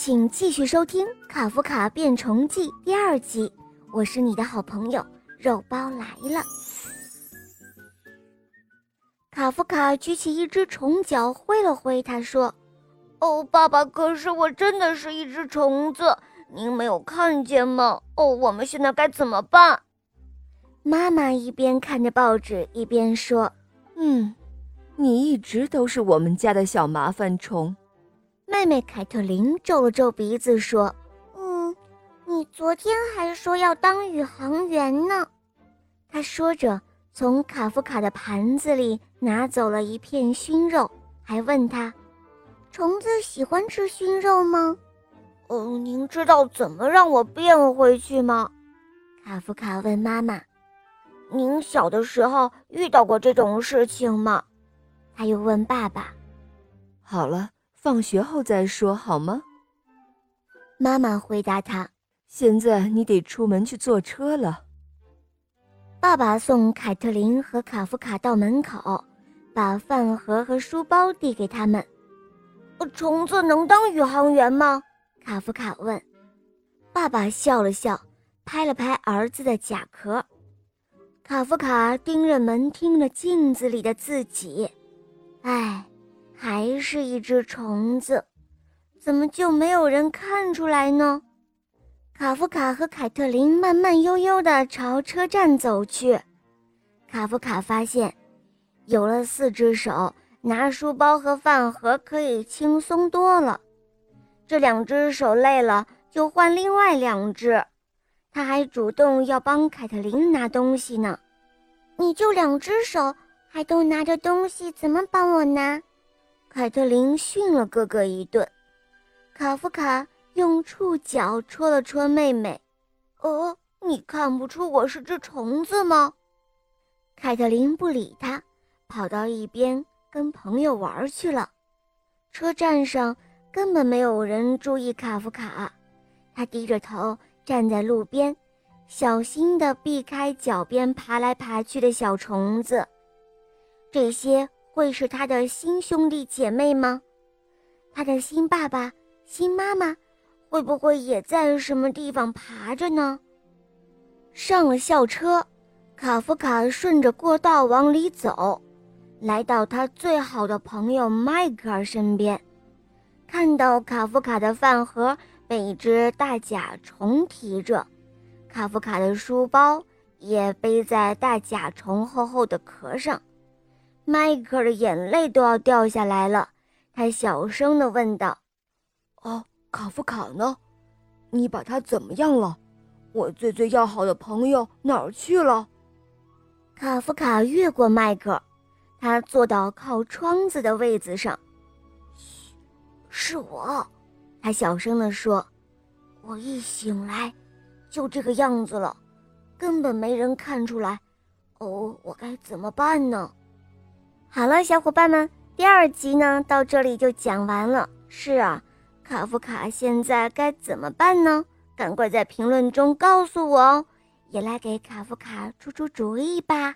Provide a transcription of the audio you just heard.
请继续收听《卡夫卡变虫记》第二集。我是你的好朋友肉包来了。卡夫卡举起一只虫脚挥了挥，他说：“哦，爸爸，可是我真的是一只虫子，您没有看见吗？哦，我们现在该怎么办？”妈妈一边看着报纸一边说：“嗯，你一直都是我们家的小麻烦虫。”妹妹凯特琳皱了皱鼻子说：“嗯，你昨天还说要当宇航员呢。”她说着，从卡夫卡的盘子里拿走了一片熏肉，还问他：“虫子喜欢吃熏肉吗？”“哦，您知道怎么让我变回去吗？”卡夫卡问妈妈。“您小的时候遇到过这种事情吗？”他又问爸爸。“好了。”放学后再说好吗？妈妈回答他：“现在你得出门去坐车了。”爸爸送凯特琳和卡夫卡到门口，把饭盒和书包递给他们。“虫子能当宇航员吗？”卡夫卡问。爸爸笑了笑，拍了拍儿子的甲壳。卡夫卡盯着门，听着镜子里的自己，唉。还是一只虫子，怎么就没有人看出来呢？卡夫卡和凯特琳慢慢悠悠地朝车站走去。卡夫卡发现，有了四只手，拿书包和饭盒可以轻松多了。这两只手累了，就换另外两只。他还主动要帮凯特琳拿东西呢。你就两只手，还都拿着东西，怎么帮我拿？凯特琳训了哥哥一顿，卡夫卡用触角戳了戳妹妹。“哦，你看不出我是只虫子吗？”凯特琳不理他，跑到一边跟朋友玩去了。车站上根本没有人注意卡夫卡，他低着头站在路边，小心地避开脚边爬来爬去的小虫子。这些。会是他的新兄弟姐妹吗？他的新爸爸、新妈妈，会不会也在什么地方爬着呢？上了校车，卡夫卡顺着过道往里走，来到他最好的朋友迈克尔身边，看到卡夫卡的饭盒被一只大甲虫提着，卡夫卡的书包也背在大甲虫厚厚的壳上。迈克的眼泪都要掉下来了，他小声地问道：“哦，卡夫卡呢？你把他怎么样了？我最最要好的朋友哪儿去了？”卡夫卡越过迈克，他坐到靠窗子的位子上。“嘘，是我。”他小声地说，“我一醒来，就这个样子了，根本没人看出来。哦，我该怎么办呢？”好了，小伙伴们，第二集呢到这里就讲完了。是啊，卡夫卡现在该怎么办呢？赶快在评论中告诉我哦，也来给卡夫卡出出主意吧。